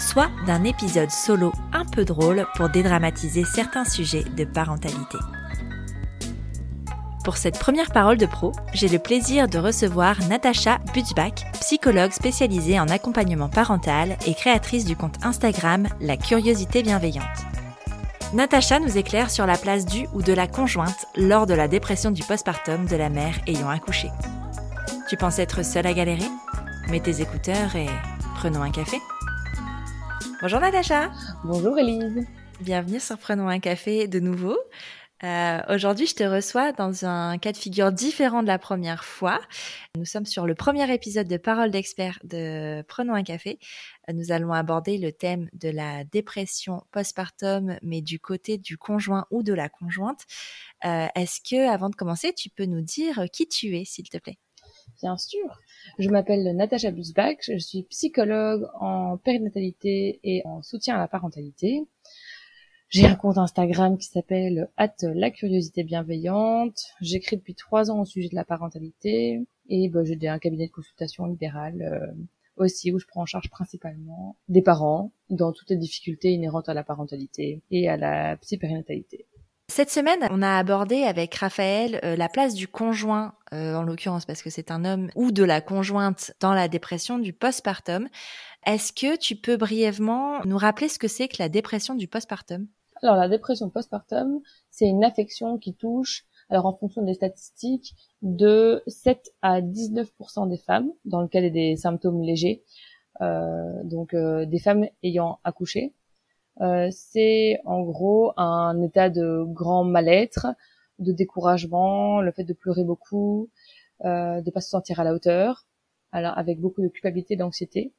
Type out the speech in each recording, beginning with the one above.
soit d'un épisode solo un peu drôle pour dédramatiser certains sujets de parentalité. Pour cette première parole de pro, j'ai le plaisir de recevoir Natacha Butzbach, psychologue spécialisée en accompagnement parental et créatrice du compte Instagram La Curiosité Bienveillante. Natacha nous éclaire sur la place du ou de la conjointe lors de la dépression du postpartum de la mère ayant accouché. Tu penses être seule à galérer? Mets tes écouteurs et prenons un café. Bonjour Natacha. Bonjour Elise. Bienvenue sur Prenons un café de nouveau. Euh, Aujourd'hui, je te reçois dans un cas de figure différent de la première fois. Nous sommes sur le premier épisode de Parole d'expert de Prenons un café. Nous allons aborder le thème de la dépression postpartum, mais du côté du conjoint ou de la conjointe. Euh, Est-ce que, avant de commencer, tu peux nous dire qui tu es, s'il te plaît? Bien sûr. Je m'appelle Natacha Busbach, je suis psychologue en périnatalité et en soutien à la parentalité. J'ai un compte Instagram qui s'appelle la curiosité bienveillante. J'écris depuis trois ans au sujet de la parentalité et bah, j'ai un cabinet de consultation libéral euh, aussi où je prends en charge principalement des parents dans toutes les difficultés inhérentes à la parentalité et à la psy-périnatalité. Cette semaine, on a abordé avec Raphaël euh, la place du conjoint, euh, en l'occurrence parce que c'est un homme, ou de la conjointe dans la dépression du postpartum. Est-ce que tu peux brièvement nous rappeler ce que c'est que la dépression du postpartum? Alors la dépression postpartum, c'est une affection qui touche, alors en fonction des statistiques, de 7 à 19% des femmes, dans le cas des symptômes légers, euh, donc euh, des femmes ayant accouché. Euh, c'est en gros un état de grand mal-être, de découragement, le fait de pleurer beaucoup, euh, de pas se sentir à la hauteur, alors avec beaucoup de culpabilité, d'anxiété,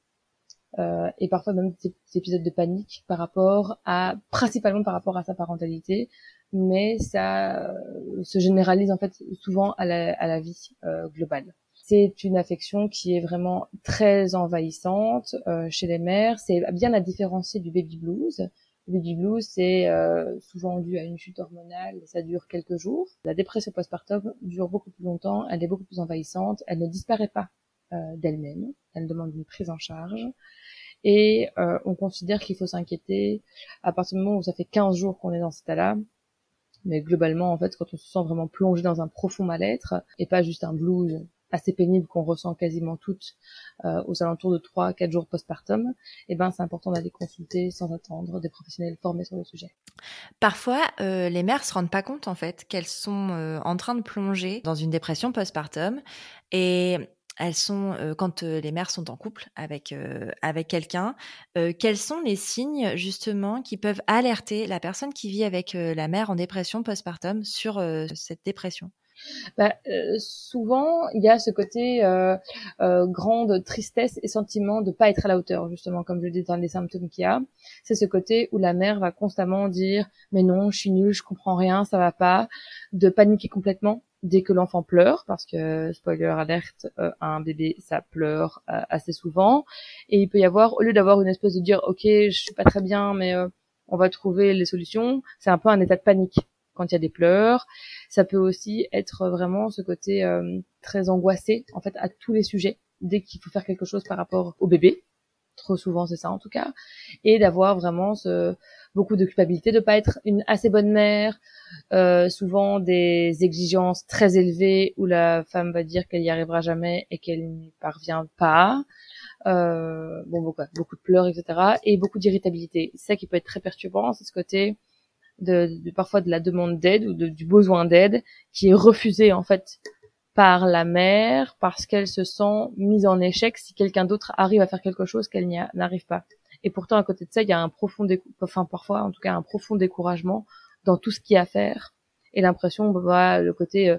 euh, et parfois même des, épisodes de panique par rapport à, principalement par rapport à sa parentalité, mais ça euh, se généralise en fait souvent à la, vie euh, globale. C'est une affection qui est vraiment très envahissante euh, chez les mères. C'est bien à différencier du baby blues. Le baby blues, c'est euh, souvent dû à une chute hormonale, ça dure quelques jours. La dépression postpartum dure beaucoup plus longtemps, elle est beaucoup plus envahissante, elle ne disparaît pas euh, d'elle-même, elle demande une prise en charge. Et euh, on considère qu'il faut s'inquiéter à partir du moment où ça fait 15 jours qu'on est dans cet état-là. Mais globalement, en fait, quand on se sent vraiment plongé dans un profond mal-être, et pas juste un blues assez pénible qu'on ressent quasiment toutes euh, aux alentours de 3 4 jours postpartum, eh ben c'est important d'aller consulter sans attendre des professionnels formés sur le sujet. Parfois, euh, les mères se rendent pas compte en fait qu'elles sont euh, en train de plonger dans une dépression postpartum et elles sont quand les mères sont en couple avec avec quelqu'un, quels sont les signes justement qui peuvent alerter la personne qui vit avec la mère en dépression postpartum sur cette dépression? Bah, euh, souvent, il y a ce côté euh, euh, grande tristesse et sentiment de pas être à la hauteur, justement, comme je le dis dans les symptômes qu'il y a. C'est ce côté où la mère va constamment dire mais non, je suis nulle, je comprends rien, ça va pas, de paniquer complètement dès que l'enfant pleure, parce que spoiler alerte, euh, un bébé ça pleure euh, assez souvent, et il peut y avoir, au lieu d'avoir une espèce de dire ok, je suis pas très bien, mais euh, on va trouver les solutions, c'est un peu un état de panique quand il y a des pleurs. Ça peut aussi être vraiment ce côté euh, très angoissé en fait à tous les sujets dès qu'il faut faire quelque chose par rapport au bébé. Trop souvent c'est ça en tout cas, et d'avoir vraiment ce, beaucoup de culpabilité de pas être une assez bonne mère, euh, souvent des exigences très élevées où la femme va dire qu'elle y arrivera jamais et qu'elle n'y parvient pas. Euh, bon beaucoup, beaucoup de pleurs etc et beaucoup d'irritabilité. C'est ça qui peut être très perturbant, c'est ce côté de, parfois de la demande d'aide ou de, du besoin d'aide qui est refusé en fait par la mère parce qu'elle se sent mise en échec si quelqu'un d'autre arrive à faire quelque chose qu'elle n'arrive pas. Et pourtant à côté de ça, il y a un profond, enfin parfois en tout cas un profond découragement dans tout ce qu'il y a à faire et l'impression, bah, le côté euh,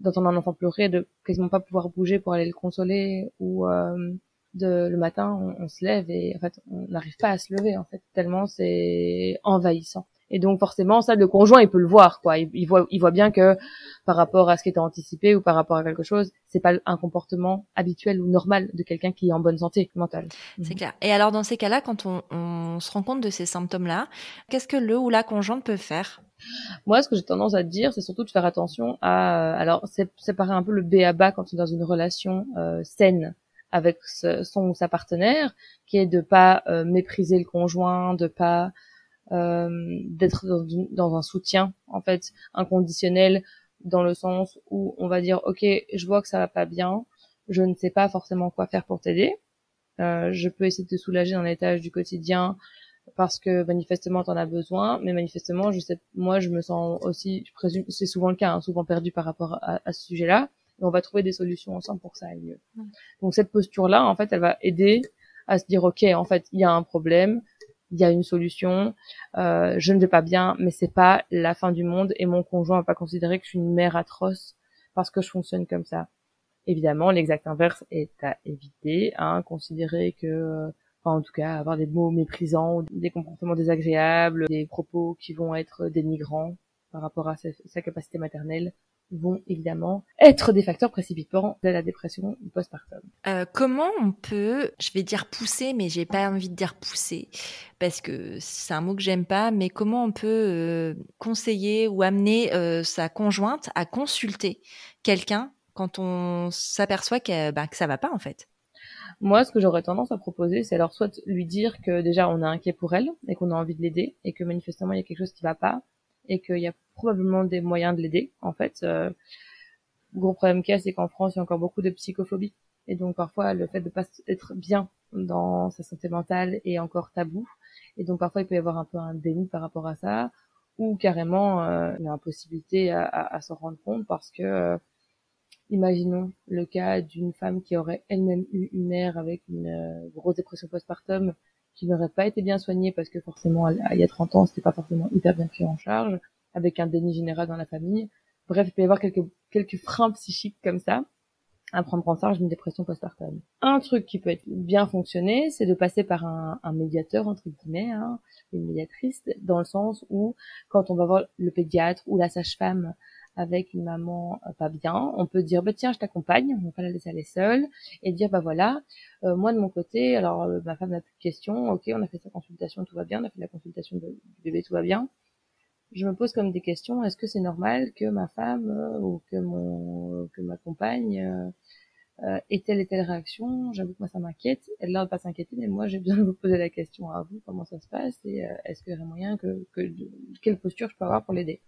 d'entendre un enfant pleurer, de quasiment pas pouvoir bouger pour aller le consoler ou euh, de le matin, on, se lève et en fait, on n'arrive pas à se lever en fait tellement c'est envahissant. Et donc forcément, ça, le conjoint, il peut le voir, quoi. Il, voit, il voit bien que par rapport à ce qui était anticipé ou par rapport à quelque chose, c'est pas un comportement habituel ou normal de quelqu'un qui est en bonne santé mentale. C'est mhm. clair. Et alors dans ces cas-là, quand on, on se rend compte de ces symptômes-là, qu'est-ce que le ou la conjointe peut faire? Moi, ce que j'ai tendance à dire, c'est surtout de faire attention à, alors, c'est séparer un peu le B à bas quand on est dans une relation euh, saine avec son ou sa partenaire, qui est de pas euh, mépriser le conjoint, de pas d'être dans, dans, un soutien en fait inconditionnel, dans le sens où on va dire ok, je vois que ça va pas bien, je ne sais pas forcément quoi faire pour t'aider, euh, je peux essayer de te soulager dans les tâches du quotidien parce que manifestement t'en as besoin, mais manifestement je sais, moi je me sens aussi, je présume, c'est souvent le cas, hein, souvent perdu par rapport à, à ce sujet-là et on va trouver des solutions ensemble pour que ça aille mieux. Donc cette posture-là, en fait, elle va aider à se dire, ok, en fait, il y a un problème, il y a une solution, euh, je ne vais pas bien, mais c'est pas la fin du monde et mon conjoint va pas considérer que je suis une mère atroce parce que je fonctionne comme ça. Évidemment, l'exact inverse est à éviter, hein, considérer que, enfin, en tout cas, avoir des mots méprisants, des comportements désagréables, des propos qui vont être dénigrants par rapport à sa capacité maternelle, vont évidemment être des facteurs précipitants de la dépression postpartum. Euh, comment on peut, je vais dire pousser, mais j'ai pas envie de dire pousser parce que c'est un mot que j'aime pas, mais comment on peut euh, conseiller ou amener euh, sa conjointe à consulter quelqu'un quand on s'aperçoit que, bah, que ça va pas en fait? Moi, ce que j'aurais tendance à proposer, c'est alors soit lui dire que déjà on est inquiet pour elle et qu'on a envie de l'aider et que manifestement il y a quelque chose qui va pas, et qu'il y a probablement des moyens de l'aider. En fait, euh, gros problème qu'il y a, c'est qu'en France, il y a encore beaucoup de psychophobie. Et donc parfois, le fait de pas être bien dans sa santé mentale est encore tabou. Et donc parfois, il peut y avoir un peu un déni par rapport à ça, ou carrément euh, une impossibilité à, à, s'en rendre compte parce que, euh, imaginons le cas d'une femme qui aurait elle-même eu une mère avec une euh, grosse dépression postpartum qui n'aurait pas été bien soigné parce que forcément il y a 30 ans c'était pas forcément hyper bien pris en charge avec un déni général dans la famille. Bref il peut y avoir quelques quelques freins psychiques comme ça à prendre en charge une dépression postpartum. Un truc qui peut être bien fonctionné c'est de passer par un, un médiateur entre guillemets hein, une médiatrice dans le sens où quand on va voir le pédiatre ou la sage-femme avec une maman euh, pas bien, on peut dire bah tiens je t'accompagne, on va pas la laisser aller seule et dire bah voilà. Euh, moi de mon côté alors euh, ma femme n'a plus de questions, ok on a fait sa consultation tout va bien, on a fait la consultation du bébé tout va bien. Je me pose comme des questions. Est-ce que c'est normal que ma femme ou que mon que ma compagne ait telle et telle réaction? J'avoue que moi ça m'inquiète. Elle n'a pas s'inquiéter mais moi j'ai besoin de vous poser la question à vous. Comment ça se passe? Et est-ce qu'il y aurait moyen que, que quelle posture je peux avoir pour l'aider?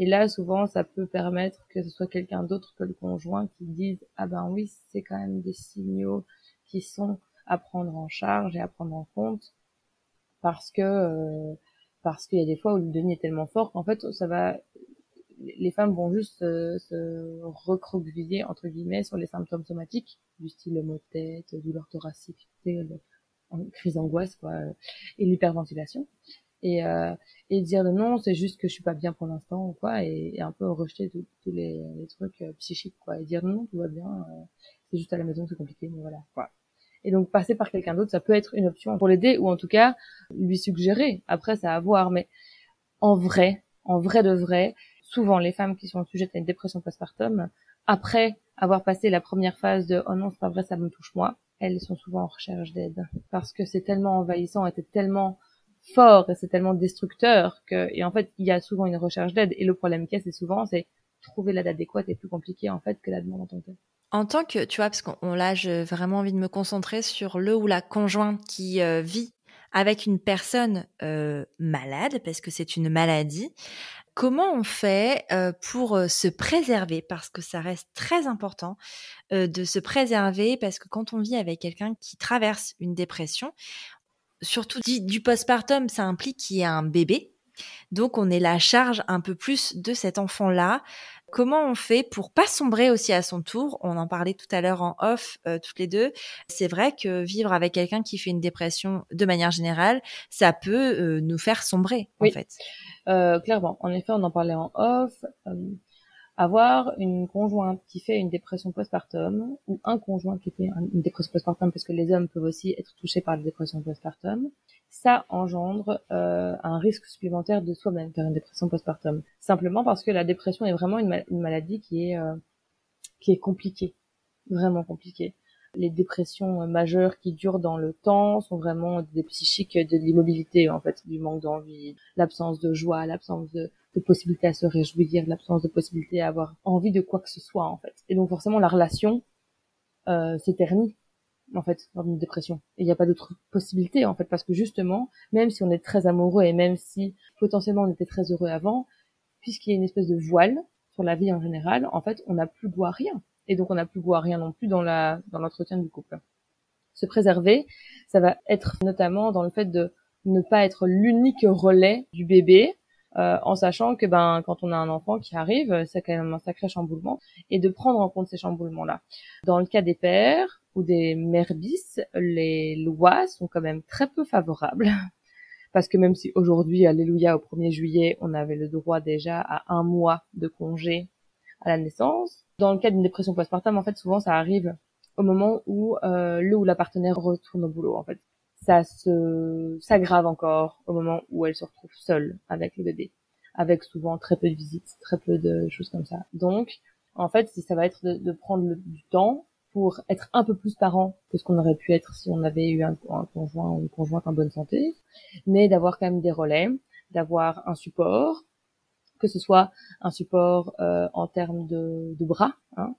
Et là, souvent, ça peut permettre que ce soit quelqu'un d'autre que le conjoint qui dise ah ben oui, c'est quand même des signaux qui sont à prendre en charge et à prendre en compte parce que euh, parce qu'il y a des fois où le déni est tellement fort qu'en fait ça va les femmes vont juste se, se recroqueviller entre guillemets sur les symptômes somatiques du style mot de tête, douleur thoracique, crise d'angoisse quoi, et l'hyperventilation et, euh, et dire non c'est juste que je suis pas bien pour l'instant ou quoi et, un peu rejeter tous les, les, trucs euh, psychiques quoi et dire non tout va bien euh, c'est juste à la maison c'est compliqué mais voilà quoi. Et donc passer par quelqu'un d'autre ça peut être une option pour l'aider ou en tout cas lui suggérer. Après ça à voir mais en vrai en vrai de vrai souvent les femmes qui sont sujettes à une dépression postpartum après avoir passé la première phase de oh non c'est pas vrai ça me touche moi elles sont souvent en recherche d'aide. Parce que c'est tellement envahissant et tellement fort et c'est tellement destructeur que et en fait il y a souvent une recherche d'aide. Et le problème qu'il y a c'est souvent c'est trouver l'aide adéquate est plus compliqué en fait que la demande en tant que en tant que tu vois parce qu'on là j'ai vraiment envie de me concentrer sur le ou la conjointe qui euh, vit avec une personne euh, malade parce que c'est une maladie. Comment on fait euh, pour se préserver? Parce que ça reste très important de se préserver parce que quand on vit avec quelqu'un qui traverse une dépression surtout dit du postpartum, ça implique qu'il y ait un bébé. Donc on est la charge un peu plus de cet enfant-là. Comment on fait pour pas sombrer aussi à son tour? On en parlait tout à l'heure en off, euh, toutes les deux. C'est vrai que vivre avec quelqu'un qui fait une dépression de manière générale, ça peut euh, nous faire sombrer, en fait. Euh, clairement. En effet, on en parlait en off. Avoir une conjointe qui fait une dépression postpartum ou un conjoint qui fait une dépression postpartum parce que les hommes peuvent aussi être touchés par la dépression postpartum, ça engendre euh, un risque supplémentaire de soi-même faire une dépression postpartum. Simplement parce que la dépression est vraiment une, maladie qui est euh, qui est compliquée, vraiment compliquée. Les dépressions majeures qui durent dans le temps sont vraiment des psychiques de l'immobilité, en fait, du manque d'envie, l'absence de joie, l'absence de, possibilité à se réjouir, l'absence de possibilité à avoir envie de quoi que ce soit, en fait. Et donc, forcément, la relation euh, s'éternit, en fait, dans une dépression. Il n'y a pas d'autre possibilité, en fait, parce que justement, même si on est très amoureux et même si potentiellement on était très heureux avant, puisqu'il y a une espèce de voile sur la vie en général, en fait, on n'a plus droit à rien et donc on n'a plus à rien non plus dans la dans l'entretien du couple. Se préserver, ça va être notamment dans le fait de ne pas être l'unique relais du bébé, euh, en sachant que ben quand on a un enfant qui arrive, c'est quand même un sacré chamboulement, et de prendre en compte ces chamboulements-là. Dans le cas des pères ou des mères bis, les lois sont quand même très peu favorables. Parce que même si aujourd'hui, alléluia, au 1er juillet, on avait le droit déjà à un mois de congé à la naissance, dans le cas d'une dépression postpartum, en fait, souvent, ça arrive au moment où euh, le ou la partenaire retourne au boulot, en fait. Ça se s'aggrave encore au moment où elle se retrouve seule avec le bébé, avec souvent très peu de visites, très peu de choses comme ça. Donc, en fait, ça va être de, prendre du temps pour être un peu plus parent que ce qu'on aurait pu être si on avait eu un, un conjoint ou une conjointe en bonne santé, mais d'avoir quand même des relais, d'avoir un support, que ce soit un support euh, en termes de, de bras, hein,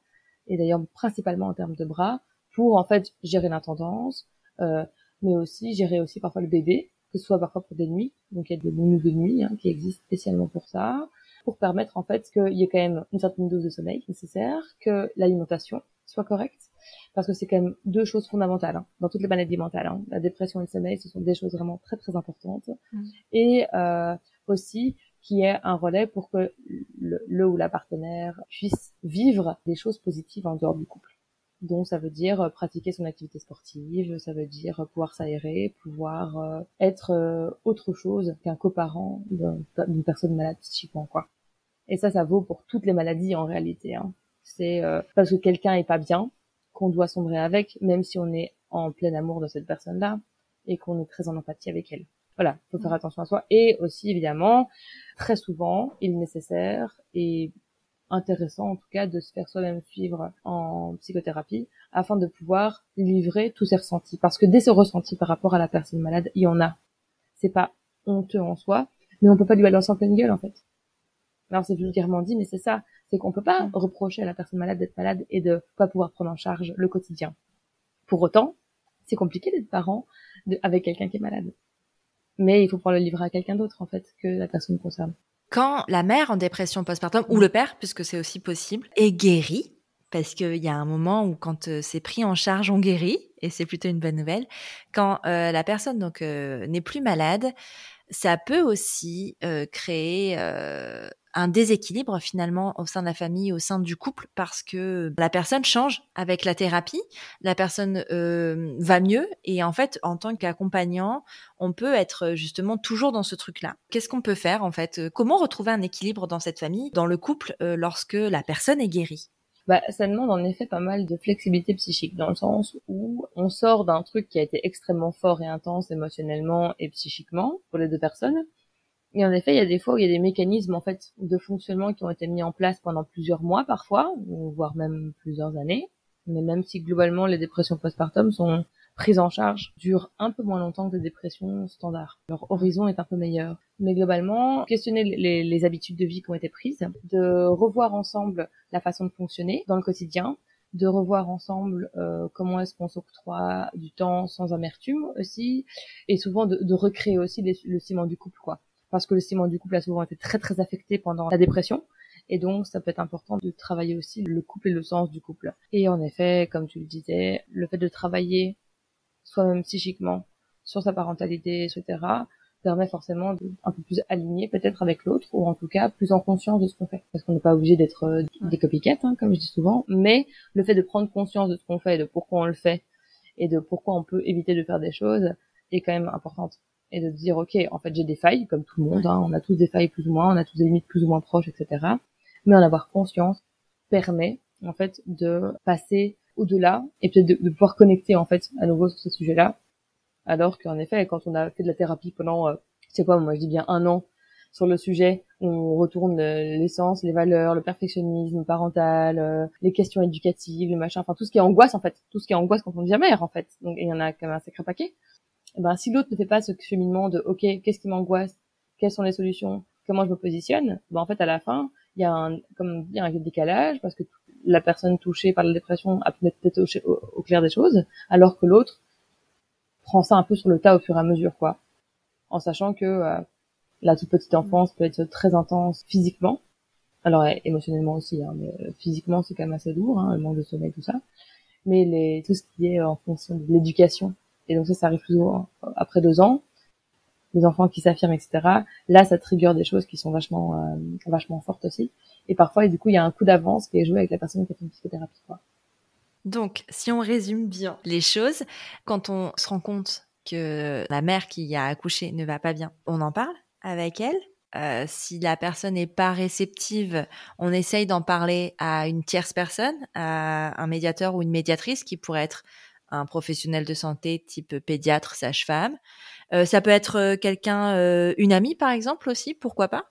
et d'ailleurs principalement en termes de bras, pour en fait gérer l'intendance, euh, mais aussi gérer aussi parfois le bébé, que ce soit parfois pour des nuits, donc il y a des nounous de nuit hein, qui existent spécialement pour ça, pour permettre en fait qu'il y ait quand même une certaine dose de sommeil nécessaire, que l'alimentation soit correcte, parce que c'est quand même deux choses fondamentales hein, dans toutes les maladies mentales. Hein. La dépression et le sommeil, ce sont des choses vraiment très très importantes. Mmh. Et euh, aussi qui est un relais pour que le, ou la partenaire puisse vivre des choses positives en dehors du couple. Donc ça veut dire euh, pratiquer son activité sportive, ça veut dire euh, pouvoir s'aérer, pouvoir euh, être autre chose qu'un coparent d'une personne malade psychiquement quoi. Et ça ça vaut pour toutes les maladies en réalité. Hein. C'est parce que quelqu'un est pas bien qu'on doit sombrer avec, même si on est en plein amour de cette personne-là et qu'on est très en empathie avec elle. Voilà, faut faire attention à soi. Et aussi, évidemment, très souvent, il est nécessaire et intéressant en tout cas de se faire soi-même suivre en psychothérapie afin de pouvoir livrer tous ses ressentis. Parce que dès ce ressenti par rapport à la personne malade, il y en a. C'est pas honteux en soi, mais on peut pas lui balancer en pleine gueule en fait. Alors c'est vulgairement dit, mais c'est ça. C'est qu'on peut pas reprocher à la personne malade d'être malade et de pas pouvoir prendre en charge le quotidien. Pour autant, c'est compliqué d'être parent avec quelqu'un qui est malade mais il faut pouvoir le livrer à quelqu'un d'autre en fait que la personne concerne. Quand la mère en dépression postpartum ou le père, puisque c'est aussi possible, est guérie, parce qu'il y a un moment où quand euh, c'est pris en charge, on guérit, et c'est plutôt une bonne nouvelle. Quand euh, la personne donc euh, n'est plus malade, ça peut aussi créer un déséquilibre finalement au sein de la famille, au sein du couple, parce que la personne change avec la thérapie, la personne euh, va mieux, et en fait, en tant qu'accompagnant, on peut être justement toujours dans ce truc-là. Qu'est-ce qu'on peut faire en fait? Comment retrouver un équilibre dans cette famille, dans le couple, euh, lorsque la personne est guérie? Bah, ça demande en effet pas mal de flexibilité psychique, dans le sens où on sort d'un truc qui a été extrêmement fort et intense émotionnellement et psychiquement pour les deux personnes, et en effet, il y a des fois où il y a des mécanismes en fait de fonctionnement qui ont été mis en place pendant plusieurs mois parfois, voire même plusieurs années. Mais même si globalement les dépressions postpartum sont prises en charge, durent un peu moins longtemps que les dépressions standards. Leur horizon est un peu meilleur. Mais globalement, questionner les, habitudes de vie qui ont été prises, de revoir ensemble la façon de fonctionner dans le quotidien, de revoir ensemble euh, comment est-ce qu'on s'octroie du temps sans amertume aussi, et souvent de recréer aussi le ciment du couple, quoi parce que le ciment du couple a souvent été très très affecté pendant la dépression. Et donc, ça peut être important de travailler aussi le couple et le sens du couple. Et en effet, comme tu le disais, le fait de travailler soi-même psychiquement sur sa parentalité, etc., permet forcément d'être un peu plus aligné peut-être avec l'autre, ou en tout cas plus en conscience de ce qu'on fait. Parce qu'on n'est pas obligé d'être euh, des copycats, hein, comme je dis souvent, mais le fait de prendre conscience de ce qu'on fait, de pourquoi on le fait, et de pourquoi on peut éviter de faire des choses, est quand même importante et de dire ok en fait j'ai des failles comme tout le monde hein, on a tous des failles plus ou moins on a tous des limites plus ou moins proches etc mais en avoir conscience permet en fait de passer au-delà et peut-être de, pouvoir connecter en fait à nouveau sur ce sujet-là. Alors qu'en effet, quand on a fait de la thérapie pendant, euh, c'est quoi, moi je dis bien un an sur le sujet, on retourne l'essence, les valeurs, le perfectionnisme parental, euh, les questions éducatives, le machin, enfin tout ce qui est angoisse en fait, tout ce qui est angoisse quand on devient mère en fait. Donc il y en a quand même un sacré paquet. Eh ben si l'autre ne fait pas ce cheminement de ok, qu'est-ce qui m'angoisse, quelles sont les solutions, comment je me positionne, ben en fait à la fin il y a un comme il y a un décalage parce que la personne touchée par la dépression a peut-être au, au, clair des choses, alors que l'autre prend ça un peu sur le tas au fur et à mesure quoi, en sachant que euh, la toute petite enfance peut être très intense physiquement, alors émotionnellement aussi, hein, mais euh, physiquement c'est quand même assez lourd, hein, le manque de sommeil tout ça, mais les tout ce qui est en fonction de l'éducation et donc ça ça arrive toujours après deux ans les enfants qui s'affirment, etc. Là, ça trigger des choses qui sont vachement, euh, vachement fortes aussi. Et parfois, du coup, il y a un coup d'avance qui est joué avec la personne qui a fait une psychothérapie. Donc, si on résume bien les choses, quand on se rend compte que la mère qui a accouché ne va pas bien, on en parle avec elle? Euh, si la personne n'est pas réceptive, on essaye d'en parler à une tierce personne, à un médiateur ou une médiatrice qui pourrait être un professionnel de santé type pédiatre, sage-femme. Euh, ça peut être euh, quelqu'un, euh, une amie par exemple aussi, pourquoi pas,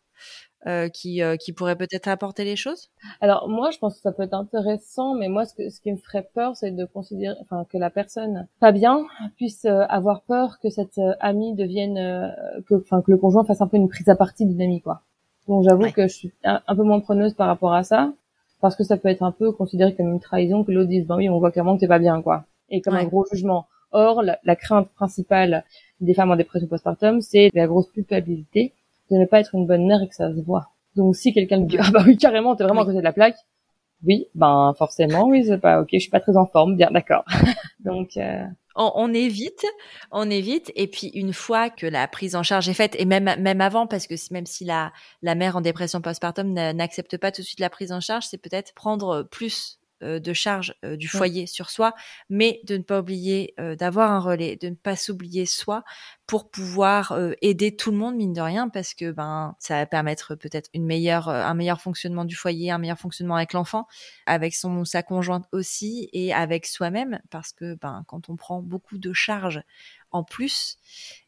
qui qui pourrait peut-être apporter les choses? Alors moi, je pense que ça peut être intéressant, mais moi, ce, ce qui me ferait peur, c'est de considérer, enfin, que la personne pas bien puisse avoir peur que cette amie devienne, que, enfin, que le conjoint fasse un peu une prise à partie d'une amie, quoi. Donc j'avoue que je suis un, peu moins preneuse par rapport à ça, parce que ça peut être un peu considéré comme une trahison que l'autre dise, ben oui, on voit clairement que t'es pas bien, quoi, et comme un gros jugement. Or, la, crainte principale des femmes en dépression postpartum, c'est la grosse culpabilité de ne pas être une bonne mère et que ça se voit. Donc, si quelqu'un me dit, ah bah oui, carrément, t'es vraiment à côté de la plaque, oui, ben forcément, oui, c'est pas ok, je suis pas très en forme, bien d'accord. Donc euh... on, on, évite, on évite, et puis une fois que la prise en charge est faite, et même même avant, parce que même si la la mère en dépression postpartum n'accepte pas tout de suite la prise en charge, c'est peut-être prendre plus de charge euh, du foyer sur soi, mais de ne pas oublier euh, d'avoir un relais, de ne pas s'oublier soi pour pouvoir aider tout le monde mine de rien parce que ben ça va permettre peut-être une meilleure un meilleur fonctionnement du foyer, un meilleur fonctionnement avec l'enfant, avec son sa conjointe aussi et avec soi-même parce que ben quand on prend beaucoup de charges en plus,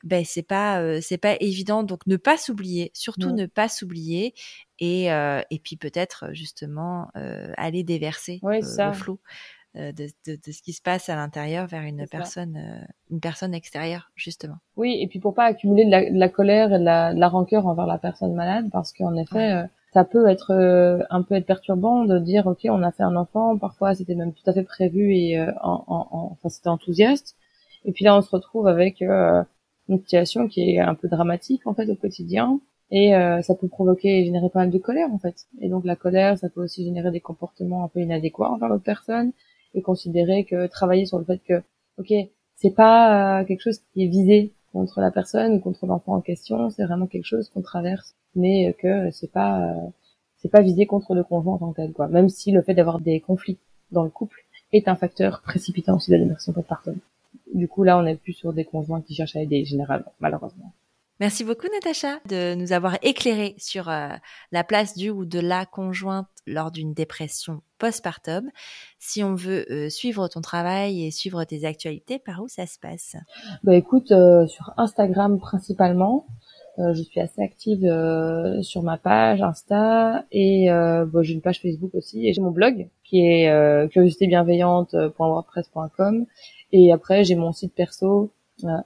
ben c'est pas c'est pas évident. Donc ne pas s'oublier, surtout ne pas s'oublier et et puis peut-être justement aller déverser le flot. De, de, de, ce qui se passe à l'intérieur vers une personne une personne extérieure justement. Oui et puis pour pas accumuler de la, colère et de la, la, rancœur envers la personne malade parce qu'en effet ça peut être un peu être perturbant de dire ok on a fait un enfant parfois c'était même tout à fait prévu et en, en, enfin c'était enthousiaste. Et puis là, on se retrouve avec euh, une situation qui est un peu dramatique en fait au quotidien. Et euh, ça peut provoquer et générer pas mal de colère en fait. Et donc la colère, ça peut aussi générer des comportements un peu inadéquats envers l'autre personne et considérer que travailler sur le fait que, ok, c'est pas euh, quelque chose qui est visé contre la personne ou contre l'enfant en question, c'est vraiment quelque chose qu'on traverse, mais que c'est pas c'est pas visé contre le conjoint en tant que tel quoi. Même si le fait d'avoir des conflits dans le couple est un facteur précipitant aussi de la dépression postpartum. Du coup, là, on n'est plus sur des conjoints qui cherchent à aider, généralement, malheureusement. Merci beaucoup, Natacha, de nous avoir éclairé sur euh, la place du ou de la conjointe lors d'une dépression postpartum. Si on veut euh, suivre ton travail et suivre tes actualités, par où ça se passe? Bah écoute, euh, sur Instagram principalement. je suis assez active sur ma page Insta et bah, j'ai une page Facebook aussi et j'ai mon blog qui est curiositébienveillante.wordpress.com et après, j'ai mon site perso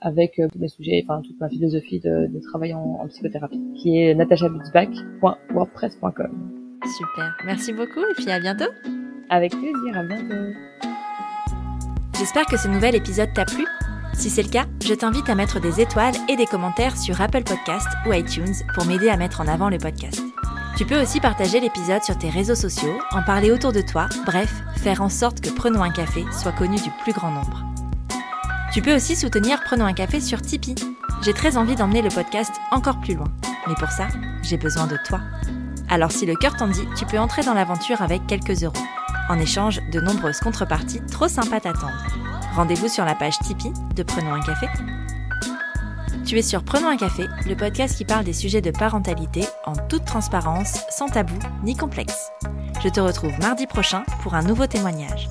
avec euh, tous mes sujets, enfin toute ma philosophie de, de travail en, en, psychothérapie, qui est natashabutzbach.wordpress.com. Super, merci beaucoup et puis à bientôt. Avec plaisir, à bientôt. J'espère que ce nouvel épisode t'a plu. Si c'est le cas, je t'invite à mettre des étoiles et des commentaires sur Apple Podcast ou iTunes pour m'aider à mettre en avant le podcast. Tu peux aussi partager l'épisode sur tes réseaux sociaux, en parler autour de toi, bref, faire en sorte que Prenons un café soit connu du plus grand nombre. Tu peux aussi soutenir Prenons un café sur Tipeee. J'ai très envie d'emmener le podcast encore plus loin. Mais pour ça, j'ai besoin de toi. Alors si le cœur t'en dit, tu peux entrer dans l'aventure avec quelques euros. En échange de nombreuses contreparties trop sympas t'attendent. Rendez-vous sur la page Tipeee de Prenons un café. Tu es sur Prenons un café, le podcast qui parle des sujets de parentalité en toute transparence, sans tabou ni complexe. Je te retrouve mardi prochain pour un nouveau témoignage.